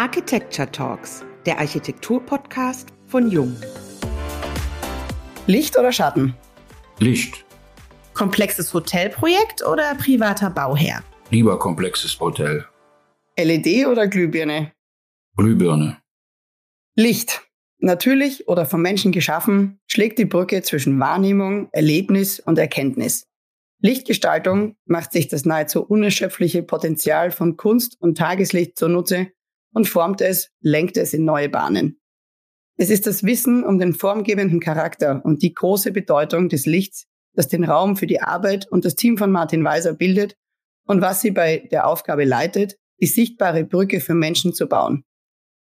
Architecture Talks, der Architektur-Podcast von Jung. Licht oder Schatten? Licht. Komplexes Hotelprojekt oder privater Bauherr? Lieber komplexes Hotel. LED oder Glühbirne? Glühbirne. Licht. Natürlich oder vom Menschen geschaffen, schlägt die Brücke zwischen Wahrnehmung, Erlebnis und Erkenntnis. Lichtgestaltung macht sich das nahezu unerschöpfliche Potenzial von Kunst und Tageslicht zunutze und formt es, lenkt es in neue Bahnen. Es ist das Wissen um den formgebenden Charakter und die große Bedeutung des Lichts, das den Raum für die Arbeit und das Team von Martin Weiser bildet und was sie bei der Aufgabe leitet, die sichtbare Brücke für Menschen zu bauen.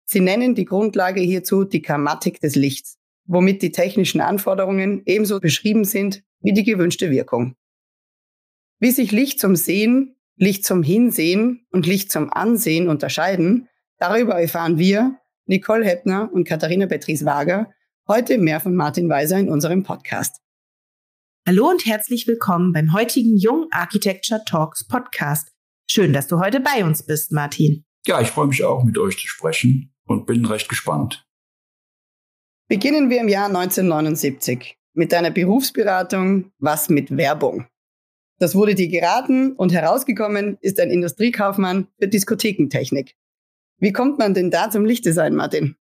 Sie nennen die Grundlage hierzu die Karmatik des Lichts, womit die technischen Anforderungen ebenso beschrieben sind wie die gewünschte Wirkung. Wie sich Licht zum Sehen, Licht zum Hinsehen und Licht zum Ansehen unterscheiden, darüber erfahren wir, Nicole Heppner und Katharina Beatrice Wager, heute mehr von Martin Weiser in unserem Podcast. Hallo und herzlich willkommen beim heutigen Jung Architecture Talks Podcast. Schön, dass du heute bei uns bist, Martin. Ja, ich freue mich auch, mit euch zu sprechen und bin recht gespannt. Beginnen wir im Jahr 1979 mit deiner Berufsberatung Was mit Werbung. Das wurde dir geraten und herausgekommen ist ein Industriekaufmann für Diskothekentechnik. Wie kommt man denn da zum Lichtdesign, Martin?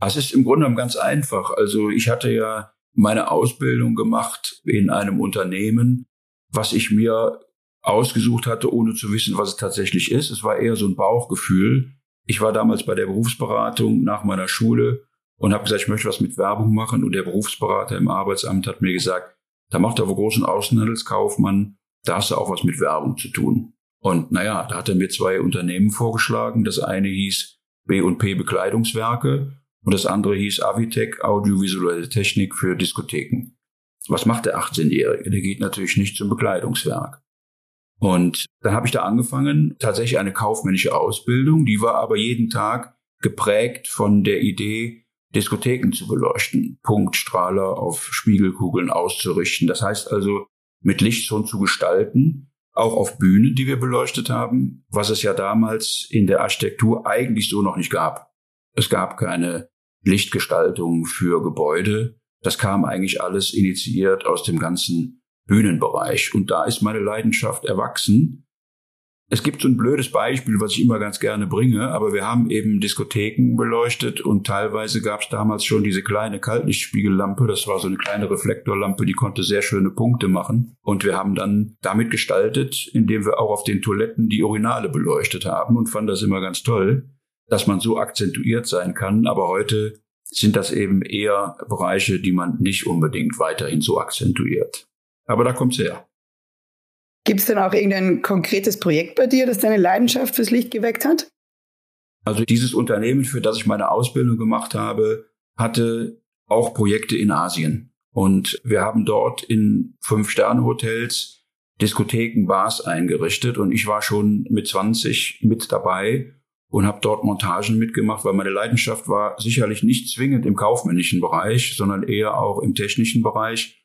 Es ist im Grunde genommen ganz einfach. Also ich hatte ja meine Ausbildung gemacht in einem Unternehmen, was ich mir ausgesucht hatte, ohne zu wissen, was es tatsächlich ist. Es war eher so ein Bauchgefühl. Ich war damals bei der Berufsberatung nach meiner Schule und habe gesagt, ich möchte was mit Werbung machen. Und der Berufsberater im Arbeitsamt hat mir gesagt, da macht er wohl großen Außenhandelskaufmann, da hast du auch was mit Werbung zu tun. Und naja, da hat er mir zwei Unternehmen vorgeschlagen. Das eine hieß B&P Bekleidungswerke und das andere hieß Avitec Audiovisuelle Technik für Diskotheken. Was macht der 18-Jährige? Der geht natürlich nicht zum Bekleidungswerk. Und dann habe ich da angefangen, tatsächlich eine kaufmännische Ausbildung, die war aber jeden Tag geprägt von der Idee, Diskotheken zu beleuchten, Punktstrahler auf Spiegelkugeln auszurichten. Das heißt also, mit Licht schon zu gestalten, auch auf Bühnen, die wir beleuchtet haben, was es ja damals in der Architektur eigentlich so noch nicht gab. Es gab keine Lichtgestaltung für Gebäude. Das kam eigentlich alles initiiert aus dem ganzen Bühnenbereich. Und da ist meine Leidenschaft erwachsen. Es gibt so ein blödes Beispiel, was ich immer ganz gerne bringe, aber wir haben eben Diskotheken beleuchtet und teilweise gab es damals schon diese kleine Kaltlichtspiegellampe. Das war so eine kleine Reflektorlampe, die konnte sehr schöne Punkte machen. Und wir haben dann damit gestaltet, indem wir auch auf den Toiletten die Urinale beleuchtet haben und fand das immer ganz toll, dass man so akzentuiert sein kann. Aber heute sind das eben eher Bereiche, die man nicht unbedingt weiterhin so akzentuiert. Aber da kommt's her. Gibt es denn auch irgendein konkretes Projekt bei dir, das deine Leidenschaft fürs Licht geweckt hat? Also dieses Unternehmen, für das ich meine Ausbildung gemacht habe, hatte auch Projekte in Asien. Und wir haben dort in Fünf-Sterne-Hotels Diskotheken, Bars eingerichtet. Und ich war schon mit 20 mit dabei und habe dort Montagen mitgemacht, weil meine Leidenschaft war sicherlich nicht zwingend im kaufmännischen Bereich, sondern eher auch im technischen Bereich.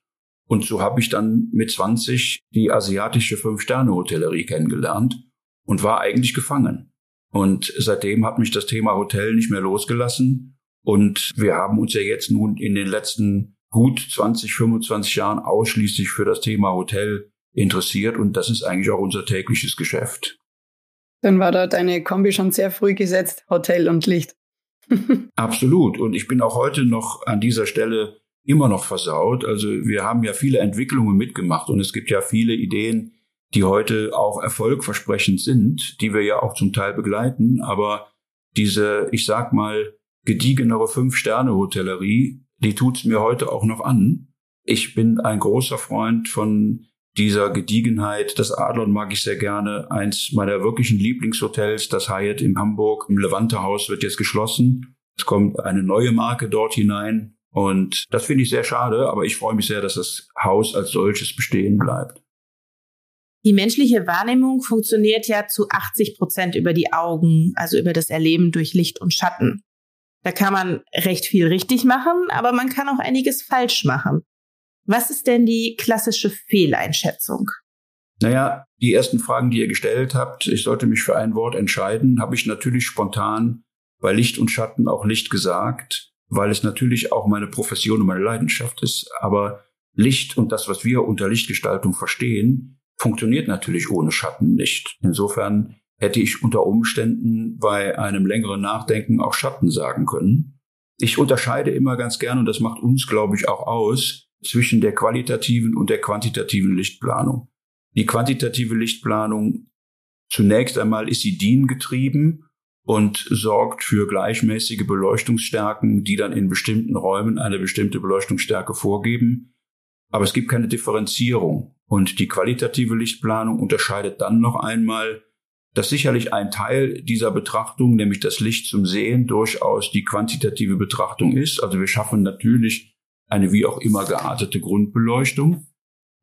Und so habe ich dann mit 20 die asiatische Fünf-Sterne-Hotellerie kennengelernt und war eigentlich gefangen. Und seitdem hat mich das Thema Hotel nicht mehr losgelassen. Und wir haben uns ja jetzt nun in den letzten gut 20, 25 Jahren ausschließlich für das Thema Hotel interessiert. Und das ist eigentlich auch unser tägliches Geschäft. Dann war da deine Kombi schon sehr früh gesetzt, Hotel und Licht. Absolut. Und ich bin auch heute noch an dieser Stelle immer noch versaut. Also wir haben ja viele Entwicklungen mitgemacht und es gibt ja viele Ideen, die heute auch erfolgversprechend sind, die wir ja auch zum Teil begleiten. Aber diese, ich sag mal, gediegenere Fünf-Sterne-Hotellerie, die tut's mir heute auch noch an. Ich bin ein großer Freund von dieser Gediegenheit. Das Adlon mag ich sehr gerne. Eins meiner wirklichen Lieblingshotels, das Hyatt in Hamburg im Levante Haus, wird jetzt geschlossen. Es kommt eine neue Marke dort hinein, und das finde ich sehr schade, aber ich freue mich sehr, dass das Haus als solches bestehen bleibt. Die menschliche Wahrnehmung funktioniert ja zu 80 Prozent über die Augen, also über das Erleben durch Licht und Schatten. Da kann man recht viel richtig machen, aber man kann auch einiges falsch machen. Was ist denn die klassische Fehleinschätzung? Naja, die ersten Fragen, die ihr gestellt habt, ich sollte mich für ein Wort entscheiden, habe ich natürlich spontan bei Licht und Schatten auch Licht gesagt, weil es natürlich auch meine Profession und meine Leidenschaft ist. Aber Licht und das, was wir unter Lichtgestaltung verstehen, funktioniert natürlich ohne Schatten nicht. Insofern hätte ich unter Umständen bei einem längeren Nachdenken auch Schatten sagen können. Ich unterscheide immer ganz gern, und das macht uns, glaube ich, auch aus, zwischen der qualitativen und der quantitativen Lichtplanung. Die quantitative Lichtplanung, zunächst einmal ist sie diengetrieben und sorgt für gleichmäßige Beleuchtungsstärken, die dann in bestimmten Räumen eine bestimmte Beleuchtungsstärke vorgeben. Aber es gibt keine Differenzierung. Und die qualitative Lichtplanung unterscheidet dann noch einmal, dass sicherlich ein Teil dieser Betrachtung, nämlich das Licht zum Sehen, durchaus die quantitative Betrachtung ist. Also wir schaffen natürlich eine wie auch immer geartete Grundbeleuchtung.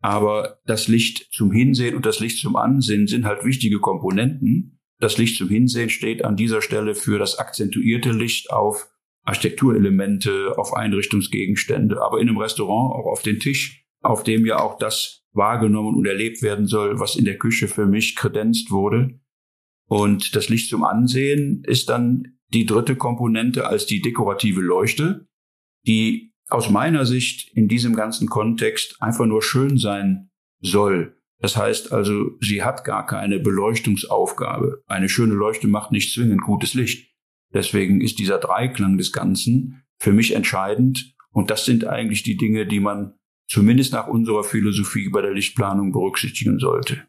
Aber das Licht zum Hinsehen und das Licht zum Ansehen sind halt wichtige Komponenten. Das Licht zum Hinsehen steht an dieser Stelle für das akzentuierte Licht auf Architekturelemente, auf Einrichtungsgegenstände, aber in einem Restaurant auch auf den Tisch, auf dem ja auch das wahrgenommen und erlebt werden soll, was in der Küche für mich kredenzt wurde. Und das Licht zum Ansehen ist dann die dritte Komponente als die dekorative Leuchte, die aus meiner Sicht in diesem ganzen Kontext einfach nur schön sein soll. Das heißt also, sie hat gar keine Beleuchtungsaufgabe. Eine schöne Leuchte macht nicht zwingend gutes Licht. Deswegen ist dieser Dreiklang des Ganzen für mich entscheidend. Und das sind eigentlich die Dinge, die man zumindest nach unserer Philosophie bei der Lichtplanung berücksichtigen sollte.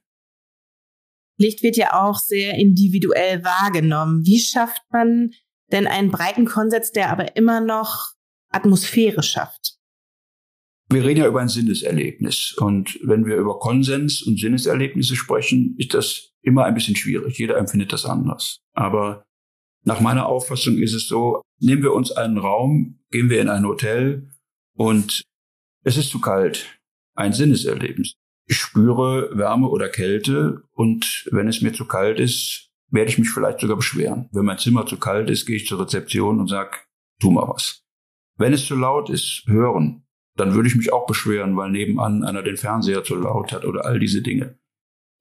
Licht wird ja auch sehr individuell wahrgenommen. Wie schafft man denn einen breiten Konsens, der aber immer noch Atmosphäre schafft? Wir reden ja über ein Sinneserlebnis. Und wenn wir über Konsens und Sinneserlebnisse sprechen, ist das immer ein bisschen schwierig. Jeder empfindet das anders. Aber nach meiner Auffassung ist es so, nehmen wir uns einen Raum, gehen wir in ein Hotel und es ist zu kalt. Ein Sinneserlebnis. Ich spüre Wärme oder Kälte und wenn es mir zu kalt ist, werde ich mich vielleicht sogar beschweren. Wenn mein Zimmer zu kalt ist, gehe ich zur Rezeption und sage, tu mal was. Wenn es zu laut ist, hören, dann würde ich mich auch beschweren, weil nebenan einer den Fernseher zu laut hat oder all diese Dinge.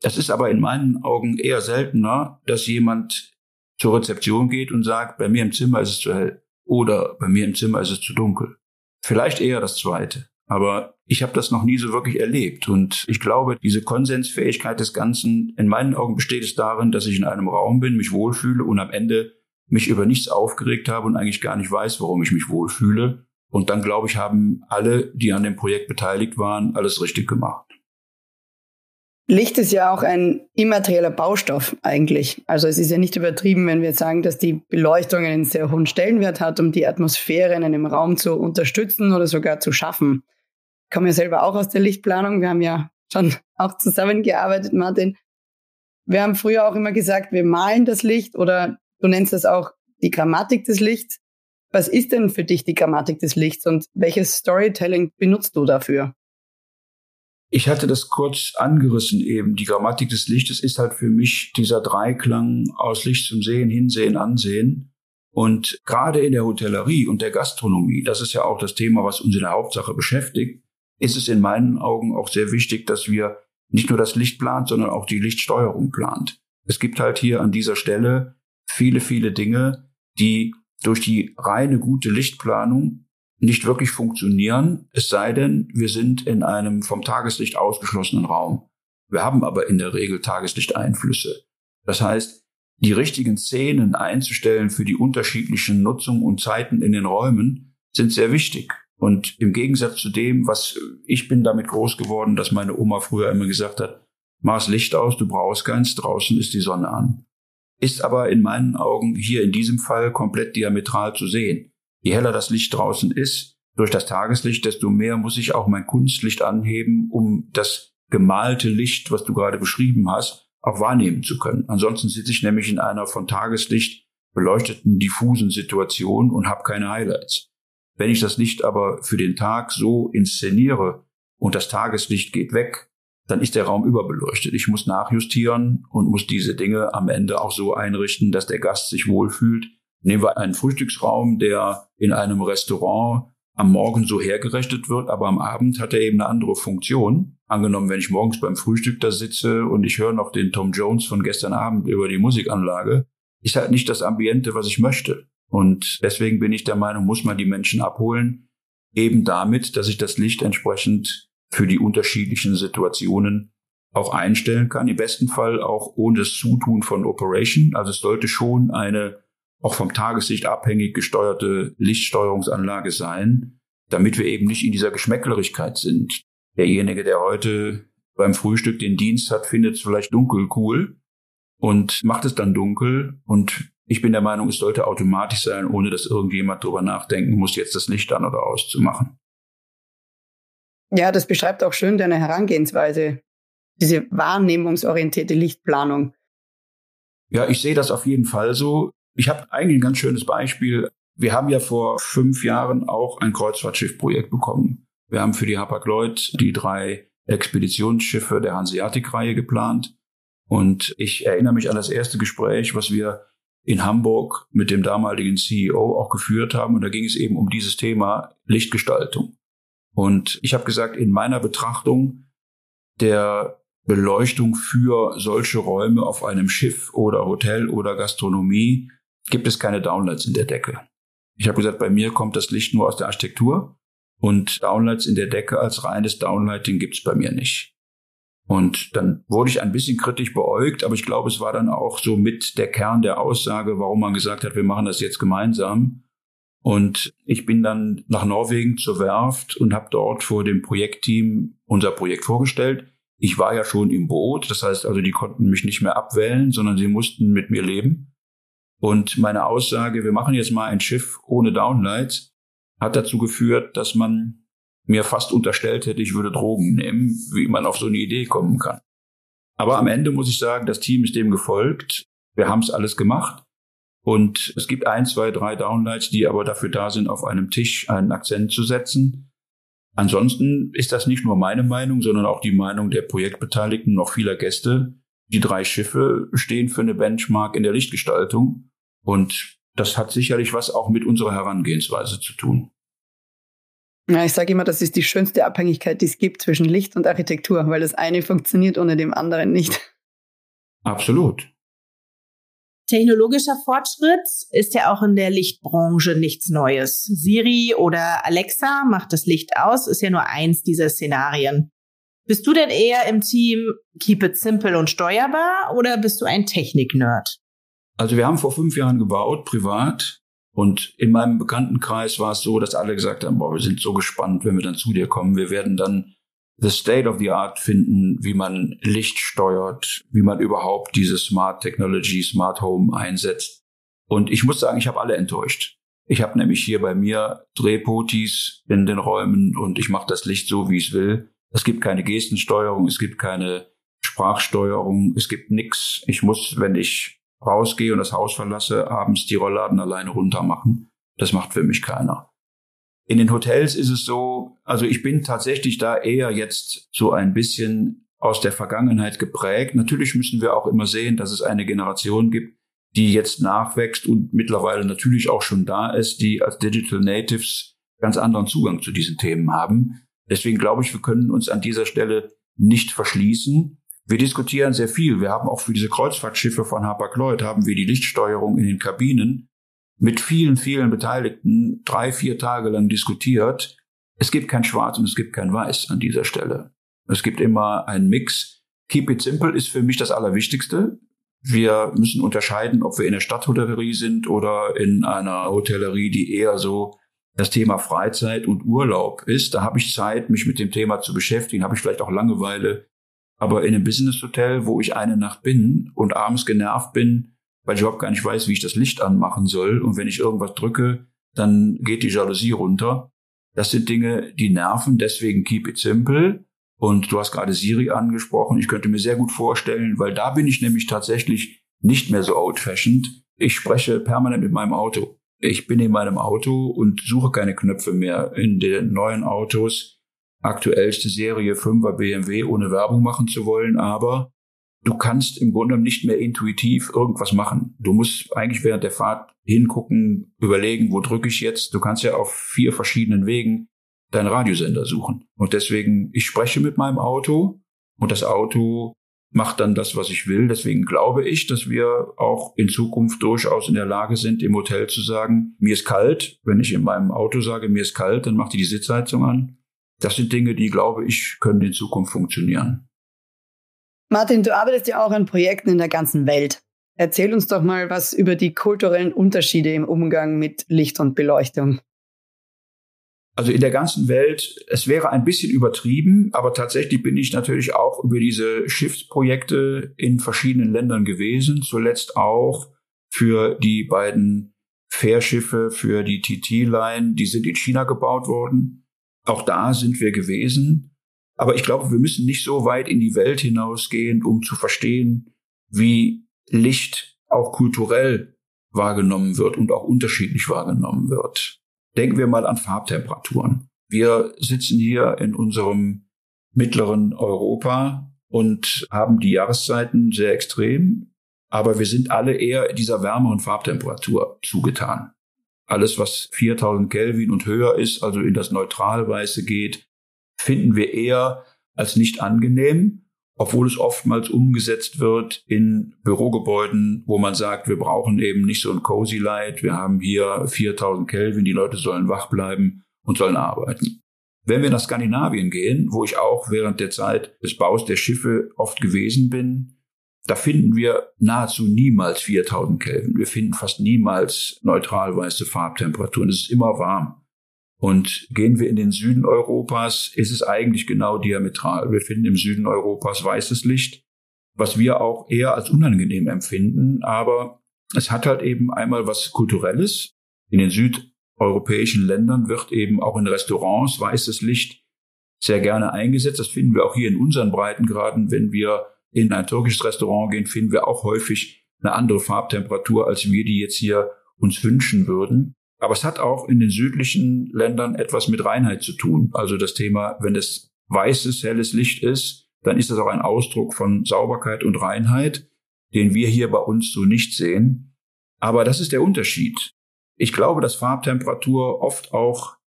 Es ist aber in meinen Augen eher seltener, dass jemand zur Rezeption geht und sagt, bei mir im Zimmer ist es zu hell oder bei mir im Zimmer ist es zu dunkel. Vielleicht eher das Zweite. Aber ich habe das noch nie so wirklich erlebt. Und ich glaube, diese Konsensfähigkeit des Ganzen, in meinen Augen besteht es darin, dass ich in einem Raum bin, mich wohlfühle und am Ende mich über nichts aufgeregt habe und eigentlich gar nicht weiß, warum ich mich wohlfühle. Und dann, glaube ich, haben alle, die an dem Projekt beteiligt waren, alles richtig gemacht. Licht ist ja auch ein immaterieller Baustoff eigentlich. Also es ist ja nicht übertrieben, wenn wir sagen, dass die Beleuchtung einen sehr hohen Stellenwert hat, um die Atmosphäre in einem Raum zu unterstützen oder sogar zu schaffen. Ich komme ja selber auch aus der Lichtplanung. Wir haben ja schon auch zusammengearbeitet, Martin. Wir haben früher auch immer gesagt, wir malen das Licht oder du nennst das auch die Grammatik des Lichts. Was ist denn für dich die Grammatik des Lichts und welches Storytelling benutzt du dafür? Ich hatte das kurz angerissen eben. Die Grammatik des Lichtes ist halt für mich dieser Dreiklang aus Licht zum Sehen, Hinsehen, Ansehen. Und gerade in der Hotellerie und der Gastronomie, das ist ja auch das Thema, was uns in der Hauptsache beschäftigt, ist es in meinen Augen auch sehr wichtig, dass wir nicht nur das Licht plant, sondern auch die Lichtsteuerung plant. Es gibt halt hier an dieser Stelle viele, viele Dinge, die durch die reine gute Lichtplanung nicht wirklich funktionieren, es sei denn, wir sind in einem vom Tageslicht ausgeschlossenen Raum. Wir haben aber in der Regel Tageslichteinflüsse. Das heißt, die richtigen Szenen einzustellen für die unterschiedlichen Nutzungen und Zeiten in den Räumen sind sehr wichtig. Und im Gegensatz zu dem, was ich bin damit groß geworden, dass meine Oma früher immer gesagt hat, mach das Licht aus, du brauchst keins, draußen ist die Sonne an. Ist aber in meinen Augen hier in diesem Fall komplett diametral zu sehen. Je heller das Licht draußen ist, durch das Tageslicht, desto mehr muss ich auch mein Kunstlicht anheben, um das gemalte Licht, was du gerade beschrieben hast, auch wahrnehmen zu können. Ansonsten sitze ich nämlich in einer von Tageslicht beleuchteten, diffusen Situation und habe keine Highlights. Wenn ich das Licht aber für den Tag so inszeniere und das Tageslicht geht weg, dann ist der Raum überbeleuchtet. Ich muss nachjustieren und muss diese Dinge am Ende auch so einrichten, dass der Gast sich wohlfühlt Nehmen wir einen Frühstücksraum, der in einem Restaurant am Morgen so hergerechnet wird, aber am Abend hat er eben eine andere Funktion. Angenommen, wenn ich morgens beim Frühstück da sitze und ich höre noch den Tom Jones von gestern Abend über die Musikanlage, ist halt nicht das Ambiente, was ich möchte. Und deswegen bin ich der Meinung, muss man die Menschen abholen, eben damit, dass ich das Licht entsprechend für die unterschiedlichen Situationen auch einstellen kann. Im besten Fall auch ohne das Zutun von Operation. Also es sollte schon eine auch vom Tageslicht abhängig gesteuerte Lichtsteuerungsanlage sein, damit wir eben nicht in dieser Geschmäcklerigkeit sind. Derjenige, der heute beim Frühstück den Dienst hat, findet es vielleicht dunkel cool und macht es dann dunkel. Und ich bin der Meinung, es sollte automatisch sein, ohne dass irgendjemand drüber nachdenken muss, jetzt das Licht an oder auszumachen. Ja, das beschreibt auch schön deine Herangehensweise, diese wahrnehmungsorientierte Lichtplanung. Ja, ich sehe das auf jeden Fall so. Ich habe eigentlich ein ganz schönes Beispiel. Wir haben ja vor fünf Jahren auch ein Kreuzfahrtschiffprojekt bekommen. Wir haben für die Hapag-Lloyd die drei Expeditionsschiffe der Hanseatic-Reihe geplant. Und ich erinnere mich an das erste Gespräch, was wir in Hamburg mit dem damaligen CEO auch geführt haben. Und da ging es eben um dieses Thema Lichtgestaltung. Und ich habe gesagt, in meiner Betrachtung der Beleuchtung für solche Räume auf einem Schiff oder Hotel oder Gastronomie gibt es keine Downlights in der Decke. Ich habe gesagt, bei mir kommt das Licht nur aus der Architektur und Downlights in der Decke als reines Downlighting gibt es bei mir nicht. Und dann wurde ich ein bisschen kritisch beäugt, aber ich glaube, es war dann auch so mit der Kern der Aussage, warum man gesagt hat, wir machen das jetzt gemeinsam. Und ich bin dann nach Norwegen zur Werft und habe dort vor dem Projektteam unser Projekt vorgestellt. Ich war ja schon im Boot, das heißt also, die konnten mich nicht mehr abwählen, sondern sie mussten mit mir leben. Und meine Aussage, wir machen jetzt mal ein Schiff ohne Downlights, hat dazu geführt, dass man mir fast unterstellt hätte, ich würde Drogen nehmen, wie man auf so eine Idee kommen kann. Aber am Ende muss ich sagen, das Team ist dem gefolgt. Wir haben es alles gemacht. Und es gibt ein, zwei, drei Downlights, die aber dafür da sind, auf einem Tisch einen Akzent zu setzen. Ansonsten ist das nicht nur meine Meinung, sondern auch die Meinung der Projektbeteiligten, noch vieler Gäste. Die drei Schiffe stehen für eine Benchmark in der Lichtgestaltung. Und das hat sicherlich was auch mit unserer Herangehensweise zu tun. Ja, ich sage immer, das ist die schönste Abhängigkeit, die es gibt zwischen Licht und Architektur, weil das eine funktioniert ohne dem anderen nicht. Absolut. Technologischer Fortschritt ist ja auch in der Lichtbranche nichts Neues. Siri oder Alexa macht das Licht aus, ist ja nur eins dieser Szenarien. Bist du denn eher im Team Keep it simple und steuerbar oder bist du ein Technik-Nerd? Also wir haben vor fünf Jahren gebaut, privat. Und in meinem Bekanntenkreis war es so, dass alle gesagt haben, boah, wir sind so gespannt, wenn wir dann zu dir kommen. Wir werden dann the state of the art finden, wie man Licht steuert, wie man überhaupt diese Smart Technology, Smart Home einsetzt. Und ich muss sagen, ich habe alle enttäuscht. Ich habe nämlich hier bei mir Drehpotis in den Räumen und ich mache das Licht so, wie es will. Es gibt keine Gestensteuerung, es gibt keine Sprachsteuerung, es gibt nichts. Ich muss, wenn ich rausgehe und das Haus verlasse, abends die Rollladen alleine runter machen. Das macht für mich keiner. In den Hotels ist es so, also ich bin tatsächlich da eher jetzt so ein bisschen aus der Vergangenheit geprägt. Natürlich müssen wir auch immer sehen, dass es eine Generation gibt, die jetzt nachwächst und mittlerweile natürlich auch schon da ist, die als Digital Natives ganz anderen Zugang zu diesen Themen haben. Deswegen glaube ich, wir können uns an dieser Stelle nicht verschließen. Wir diskutieren sehr viel. Wir haben auch für diese Kreuzfahrtschiffe von Hapag-Lloyd haben wir die Lichtsteuerung in den Kabinen mit vielen, vielen Beteiligten drei, vier Tage lang diskutiert. Es gibt kein Schwarz und es gibt kein Weiß an dieser Stelle. Es gibt immer einen Mix. Keep it simple ist für mich das Allerwichtigste. Wir müssen unterscheiden, ob wir in der Stadthotellerie sind oder in einer Hotellerie, die eher so das Thema Freizeit und Urlaub ist. Da habe ich Zeit, mich mit dem Thema zu beschäftigen, habe ich vielleicht auch Langeweile. Aber in einem Business-Hotel, wo ich eine Nacht bin und abends genervt bin, weil ich überhaupt gar nicht weiß, wie ich das Licht anmachen soll und wenn ich irgendwas drücke, dann geht die Jalousie runter. Das sind Dinge, die nerven, deswegen keep it simple. Und du hast gerade Siri angesprochen. Ich könnte mir sehr gut vorstellen, weil da bin ich nämlich tatsächlich nicht mehr so old-fashioned. Ich spreche permanent mit meinem Auto. Ich bin in meinem Auto und suche keine Knöpfe mehr. In den neuen Autos aktuellste Serie 5er BMW ohne Werbung machen zu wollen, aber du kannst im Grunde nicht mehr intuitiv irgendwas machen. Du musst eigentlich während der Fahrt hingucken, überlegen, wo drücke ich jetzt. Du kannst ja auf vier verschiedenen Wegen deinen Radiosender suchen. Und deswegen, ich spreche mit meinem Auto und das Auto macht dann das, was ich will. Deswegen glaube ich, dass wir auch in Zukunft durchaus in der Lage sind, im Hotel zu sagen, mir ist kalt. Wenn ich in meinem Auto sage, mir ist kalt, dann macht die die Sitzheizung an. Das sind Dinge, die, glaube ich, können in Zukunft funktionieren. Martin, du arbeitest ja auch an Projekten in der ganzen Welt. Erzähl uns doch mal was über die kulturellen Unterschiede im Umgang mit Licht und Beleuchtung. Also in der ganzen Welt, es wäre ein bisschen übertrieben, aber tatsächlich bin ich natürlich auch über diese Schiffsprojekte in verschiedenen Ländern gewesen, zuletzt auch für die beiden Fährschiffe für die TT-Line, die sind in China gebaut worden. Auch da sind wir gewesen. Aber ich glaube, wir müssen nicht so weit in die Welt hinausgehen, um zu verstehen, wie Licht auch kulturell wahrgenommen wird und auch unterschiedlich wahrgenommen wird. Denken wir mal an Farbtemperaturen. Wir sitzen hier in unserem mittleren Europa und haben die Jahreszeiten sehr extrem, aber wir sind alle eher dieser wärmeren Farbtemperatur zugetan. Alles, was 4000 Kelvin und höher ist, also in das Neutralweiße geht, finden wir eher als nicht angenehm obwohl es oftmals umgesetzt wird in Bürogebäuden, wo man sagt, wir brauchen eben nicht so ein Cozy Light, wir haben hier 4000 Kelvin, die Leute sollen wach bleiben und sollen arbeiten. Wenn wir nach Skandinavien gehen, wo ich auch während der Zeit des Baus der Schiffe oft gewesen bin, da finden wir nahezu niemals 4000 Kelvin. Wir finden fast niemals neutral weiße Farbtemperaturen. Es ist immer warm. Und gehen wir in den Süden Europas, ist es eigentlich genau diametral. Wir finden im Süden Europas weißes Licht, was wir auch eher als unangenehm empfinden. Aber es hat halt eben einmal was Kulturelles. In den südeuropäischen Ländern wird eben auch in Restaurants weißes Licht sehr gerne eingesetzt. Das finden wir auch hier in unseren Breitengraden. Wenn wir in ein türkisches Restaurant gehen, finden wir auch häufig eine andere Farbtemperatur, als wir die jetzt hier uns wünschen würden. Aber es hat auch in den südlichen Ländern etwas mit Reinheit zu tun. Also das Thema, wenn es weißes, helles Licht ist, dann ist das auch ein Ausdruck von Sauberkeit und Reinheit, den wir hier bei uns so nicht sehen. Aber das ist der Unterschied. Ich glaube, dass Farbtemperatur oft auch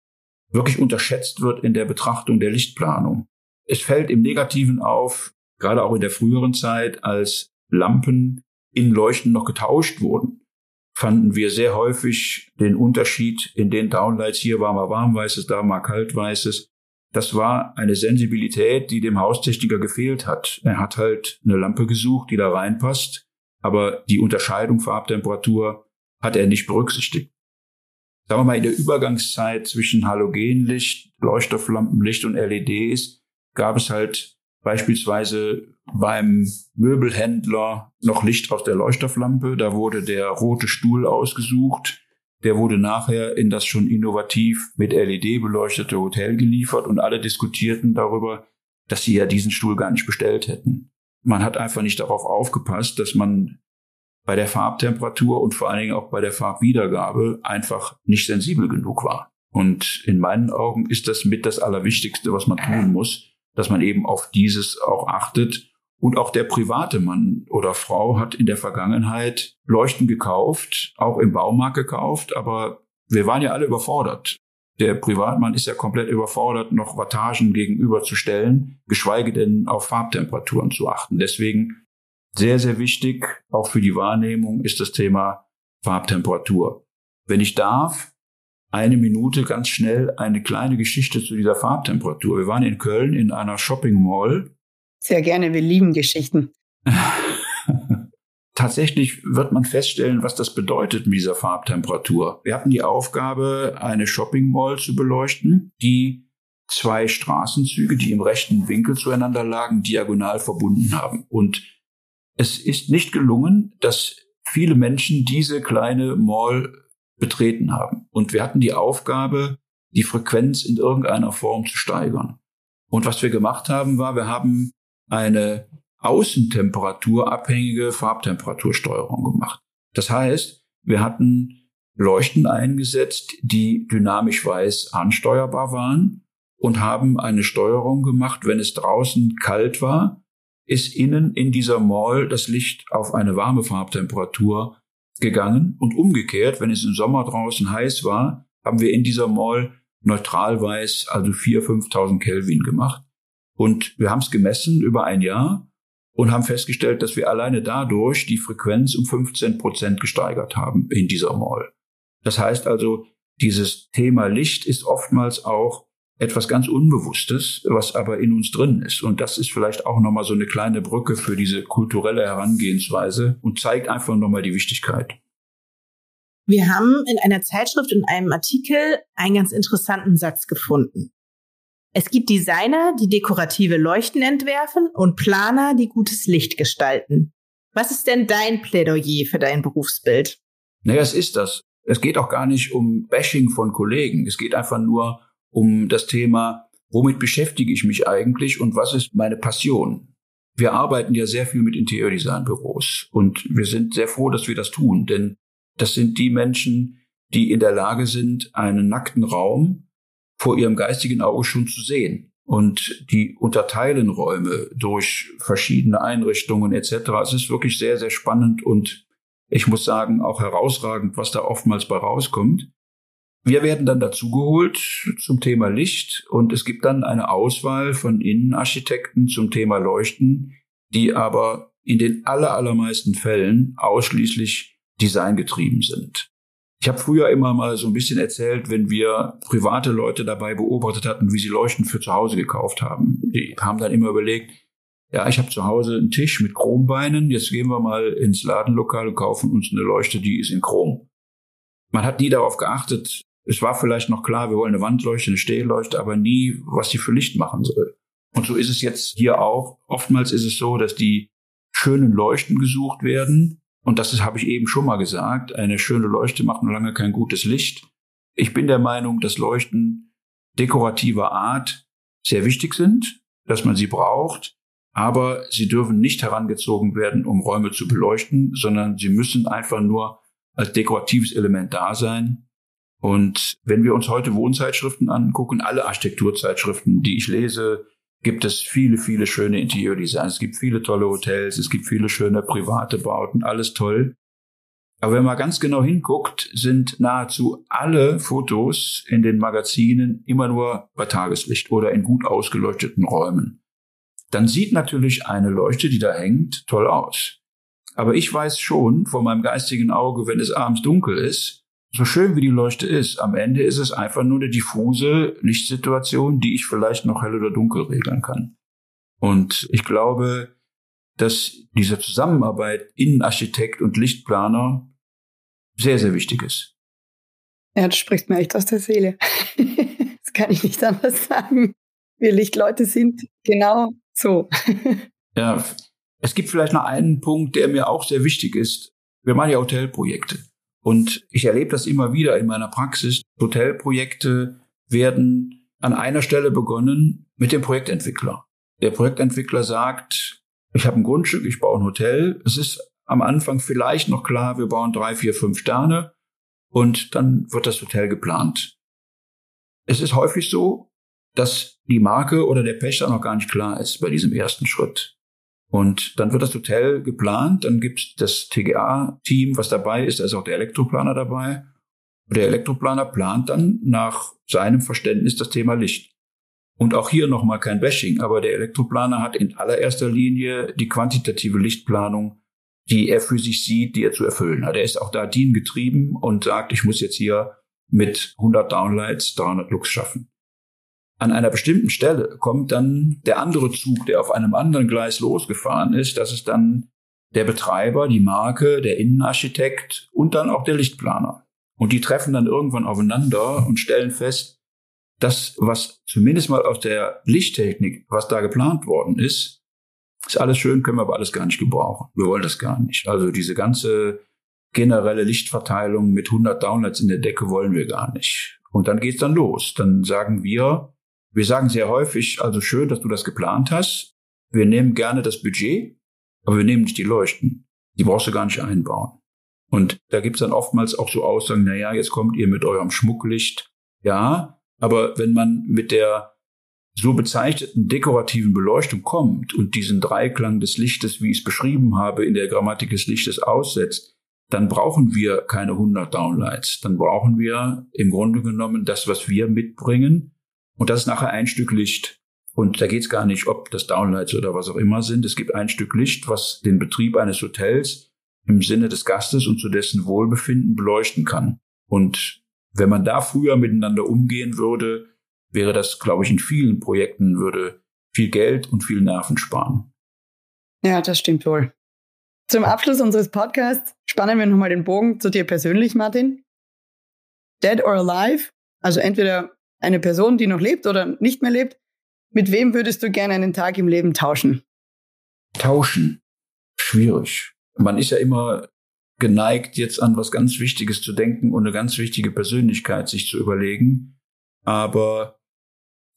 wirklich unterschätzt wird in der Betrachtung der Lichtplanung. Es fällt im Negativen auf, gerade auch in der früheren Zeit, als Lampen in Leuchten noch getauscht wurden fanden wir sehr häufig den Unterschied in den Downlights. Hier war mal warmweißes, da mal kaltweißes. Das war eine Sensibilität, die dem Haustechniker gefehlt hat. Er hat halt eine Lampe gesucht, die da reinpasst, aber die Unterscheidung Farbtemperatur hat er nicht berücksichtigt. Sagen wir mal, in der Übergangszeit zwischen Halogenlicht, Leuchtstofflampenlicht und LEDs gab es halt beispielsweise beim Möbelhändler noch Licht aus der Leuchtstofflampe. Da wurde der rote Stuhl ausgesucht. Der wurde nachher in das schon innovativ mit LED beleuchtete Hotel geliefert und alle diskutierten darüber, dass sie ja diesen Stuhl gar nicht bestellt hätten. Man hat einfach nicht darauf aufgepasst, dass man bei der Farbtemperatur und vor allen Dingen auch bei der Farbwiedergabe einfach nicht sensibel genug war. Und in meinen Augen ist das mit das Allerwichtigste, was man tun muss, dass man eben auf dieses auch achtet. Und auch der private Mann oder Frau hat in der Vergangenheit Leuchten gekauft, auch im Baumarkt gekauft, aber wir waren ja alle überfordert. Der Privatmann ist ja komplett überfordert, noch Wattagen gegenüberzustellen, geschweige denn auf Farbtemperaturen zu achten. Deswegen sehr, sehr wichtig, auch für die Wahrnehmung, ist das Thema Farbtemperatur. Wenn ich darf, eine Minute ganz schnell eine kleine Geschichte zu dieser Farbtemperatur. Wir waren in Köln in einer Shopping Mall. Sehr gerne, wir lieben Geschichten. Tatsächlich wird man feststellen, was das bedeutet mit dieser Farbtemperatur. Wir hatten die Aufgabe, eine Shopping Mall zu beleuchten, die zwei Straßenzüge, die im rechten Winkel zueinander lagen, diagonal verbunden haben. Und es ist nicht gelungen, dass viele Menschen diese kleine Mall betreten haben. Und wir hatten die Aufgabe, die Frequenz in irgendeiner Form zu steigern. Und was wir gemacht haben, war, wir haben eine außentemperaturabhängige Farbtemperatursteuerung gemacht. Das heißt, wir hatten Leuchten eingesetzt, die dynamisch weiß ansteuerbar waren und haben eine Steuerung gemacht, wenn es draußen kalt war, ist innen in dieser Mall das Licht auf eine warme Farbtemperatur gegangen und umgekehrt, wenn es im Sommer draußen heiß war, haben wir in dieser Mall neutralweiß, also 4.000, 5.000 Kelvin gemacht. Und wir haben es gemessen über ein Jahr und haben festgestellt, dass wir alleine dadurch die Frequenz um 15 Prozent gesteigert haben in dieser Mall. Das heißt also, dieses Thema Licht ist oftmals auch etwas ganz Unbewusstes, was aber in uns drin ist. Und das ist vielleicht auch nochmal so eine kleine Brücke für diese kulturelle Herangehensweise und zeigt einfach nochmal die Wichtigkeit. Wir haben in einer Zeitschrift in einem Artikel einen ganz interessanten Satz gefunden. Es gibt Designer, die dekorative Leuchten entwerfen und Planer, die gutes Licht gestalten. Was ist denn dein Plädoyer für dein Berufsbild? Naja, es ist das. Es geht auch gar nicht um Bashing von Kollegen. Es geht einfach nur um das Thema, womit beschäftige ich mich eigentlich und was ist meine Passion? Wir arbeiten ja sehr viel mit Interiordesignbüros und wir sind sehr froh, dass wir das tun, denn das sind die Menschen, die in der Lage sind, einen nackten Raum vor ihrem geistigen Auge schon zu sehen. Und die unterteilen Räume durch verschiedene Einrichtungen etc. Es ist wirklich sehr, sehr spannend und ich muss sagen, auch herausragend, was da oftmals bei rauskommt. Wir werden dann dazugeholt zum Thema Licht und es gibt dann eine Auswahl von Innenarchitekten zum Thema Leuchten, die aber in den allermeisten Fällen ausschließlich designgetrieben sind. Ich habe früher immer mal so ein bisschen erzählt, wenn wir private Leute dabei beobachtet hatten, wie sie Leuchten für zu Hause gekauft haben. Die haben dann immer überlegt, ja, ich habe zu Hause einen Tisch mit Chrombeinen, jetzt gehen wir mal ins Ladenlokal und kaufen uns eine Leuchte, die ist in Chrom. Man hat nie darauf geachtet, es war vielleicht noch klar, wir wollen eine Wandleuchte, eine Stehleuchte, aber nie, was sie für Licht machen soll. Und so ist es jetzt hier auch. Oftmals ist es so, dass die schönen Leuchten gesucht werden. Und das habe ich eben schon mal gesagt. Eine schöne Leuchte macht noch lange kein gutes Licht. Ich bin der Meinung, dass Leuchten dekorativer Art sehr wichtig sind, dass man sie braucht, aber sie dürfen nicht herangezogen werden, um Räume zu beleuchten, sondern sie müssen einfach nur als dekoratives Element da sein. Und wenn wir uns heute Wohnzeitschriften angucken, alle Architekturzeitschriften, die ich lese, gibt es viele, viele schöne Interiordesigns. Es gibt viele tolle Hotels, es gibt viele schöne private Bauten, alles toll. Aber wenn man ganz genau hinguckt, sind nahezu alle Fotos in den Magazinen immer nur bei Tageslicht oder in gut ausgeleuchteten Räumen. Dann sieht natürlich eine Leuchte, die da hängt, toll aus. Aber ich weiß schon von meinem geistigen Auge, wenn es abends dunkel ist, so schön wie die Leuchte ist, am Ende ist es einfach nur eine diffuse Lichtsituation, die ich vielleicht noch hell oder dunkel regeln kann. Und ich glaube, dass diese Zusammenarbeit Innenarchitekt und Lichtplaner sehr, sehr wichtig ist. Ja, das spricht mir echt aus der Seele. das kann ich nicht anders sagen. Wir Lichtleute sind genau so. ja, es gibt vielleicht noch einen Punkt, der mir auch sehr wichtig ist. Wir machen ja Hotelprojekte. Und ich erlebe das immer wieder in meiner Praxis. Hotelprojekte werden an einer Stelle begonnen mit dem Projektentwickler. Der Projektentwickler sagt, ich habe ein Grundstück, ich baue ein Hotel. Es ist am Anfang vielleicht noch klar, wir bauen drei, vier, fünf Sterne und dann wird das Hotel geplant. Es ist häufig so, dass die Marke oder der Pächter noch gar nicht klar ist bei diesem ersten Schritt. Und dann wird das Hotel geplant, dann gibt es das TGA-Team, was dabei ist, da ist auch der Elektroplaner dabei. Und der Elektroplaner plant dann nach seinem Verständnis das Thema Licht. Und auch hier nochmal kein Bashing, aber der Elektroplaner hat in allererster Linie die quantitative Lichtplanung, die er für sich sieht, die er zu erfüllen hat. Er ist auch da DIN getrieben und sagt, ich muss jetzt hier mit 100 Downlights 300 Lux schaffen an einer bestimmten Stelle kommt dann der andere Zug, der auf einem anderen Gleis losgefahren ist. Das ist dann der Betreiber, die Marke, der Innenarchitekt und dann auch der Lichtplaner. Und die treffen dann irgendwann aufeinander und stellen fest, das, was zumindest mal aus der Lichttechnik, was da geplant worden ist, ist alles schön, können wir aber alles gar nicht gebrauchen. Wir wollen das gar nicht. Also diese ganze generelle Lichtverteilung mit 100 Downlights in der Decke wollen wir gar nicht. Und dann geht's dann los. Dann sagen wir, wir sagen sehr häufig, also schön, dass du das geplant hast. Wir nehmen gerne das Budget, aber wir nehmen nicht die Leuchten. Die brauchst du gar nicht einbauen. Und da gibt's dann oftmals auch so Aussagen, na ja, jetzt kommt ihr mit eurem Schmucklicht. Ja, aber wenn man mit der so bezeichneten dekorativen Beleuchtung kommt und diesen Dreiklang des Lichtes, wie ich es beschrieben habe, in der Grammatik des Lichtes aussetzt, dann brauchen wir keine 100 Downlights. Dann brauchen wir im Grunde genommen das, was wir mitbringen. Und das ist nachher ein Stück Licht. Und da geht es gar nicht, ob das Downlights oder was auch immer sind. Es gibt ein Stück Licht, was den Betrieb eines Hotels im Sinne des Gastes und zu dessen Wohlbefinden beleuchten kann. Und wenn man da früher miteinander umgehen würde, wäre das, glaube ich, in vielen Projekten würde viel Geld und viel Nerven sparen. Ja, das stimmt wohl. Zum Abschluss unseres Podcasts spannen wir nochmal den Bogen zu dir persönlich, Martin. Dead or alive, also entweder eine Person, die noch lebt oder nicht mehr lebt, mit wem würdest du gerne einen Tag im Leben tauschen? Tauschen. Schwierig. Man ist ja immer geneigt, jetzt an was ganz Wichtiges zu denken und eine ganz wichtige Persönlichkeit sich zu überlegen. Aber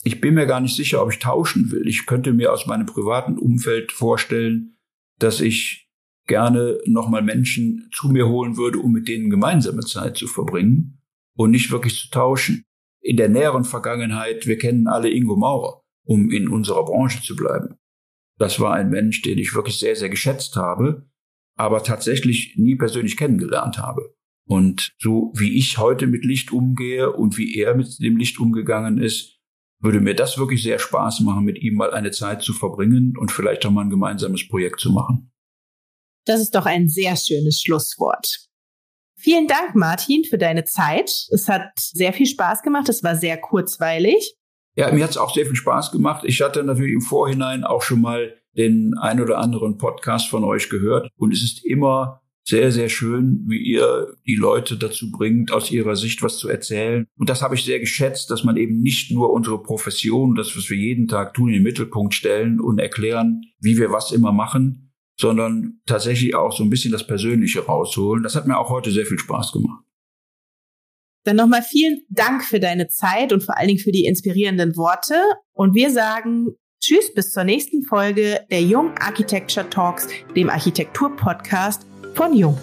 ich bin mir gar nicht sicher, ob ich tauschen will. Ich könnte mir aus meinem privaten Umfeld vorstellen, dass ich gerne nochmal Menschen zu mir holen würde, um mit denen gemeinsame Zeit zu verbringen und nicht wirklich zu tauschen. In der näheren Vergangenheit, wir kennen alle Ingo Maurer, um in unserer Branche zu bleiben. Das war ein Mensch, den ich wirklich sehr, sehr geschätzt habe, aber tatsächlich nie persönlich kennengelernt habe. Und so wie ich heute mit Licht umgehe und wie er mit dem Licht umgegangen ist, würde mir das wirklich sehr Spaß machen, mit ihm mal eine Zeit zu verbringen und vielleicht auch mal ein gemeinsames Projekt zu machen. Das ist doch ein sehr schönes Schlusswort. Vielen Dank, Martin, für deine Zeit. Es hat sehr viel Spaß gemacht. Es war sehr kurzweilig. Ja, mir hat es auch sehr viel Spaß gemacht. Ich hatte natürlich im Vorhinein auch schon mal den ein oder anderen Podcast von euch gehört und es ist immer sehr, sehr schön, wie ihr die Leute dazu bringt, aus ihrer Sicht was zu erzählen. Und das habe ich sehr geschätzt, dass man eben nicht nur unsere Profession, das, was wir jeden Tag tun, in den Mittelpunkt stellen und erklären, wie wir was immer machen, sondern tatsächlich auch so ein bisschen das Persönliche rausholen. Das hat mir auch heute sehr viel Spaß gemacht. Dann nochmal vielen Dank für deine Zeit und vor allen Dingen für die inspirierenden Worte. Und wir sagen Tschüss bis zur nächsten Folge der Jung Architecture Talks, dem Architektur-Podcast von Jung.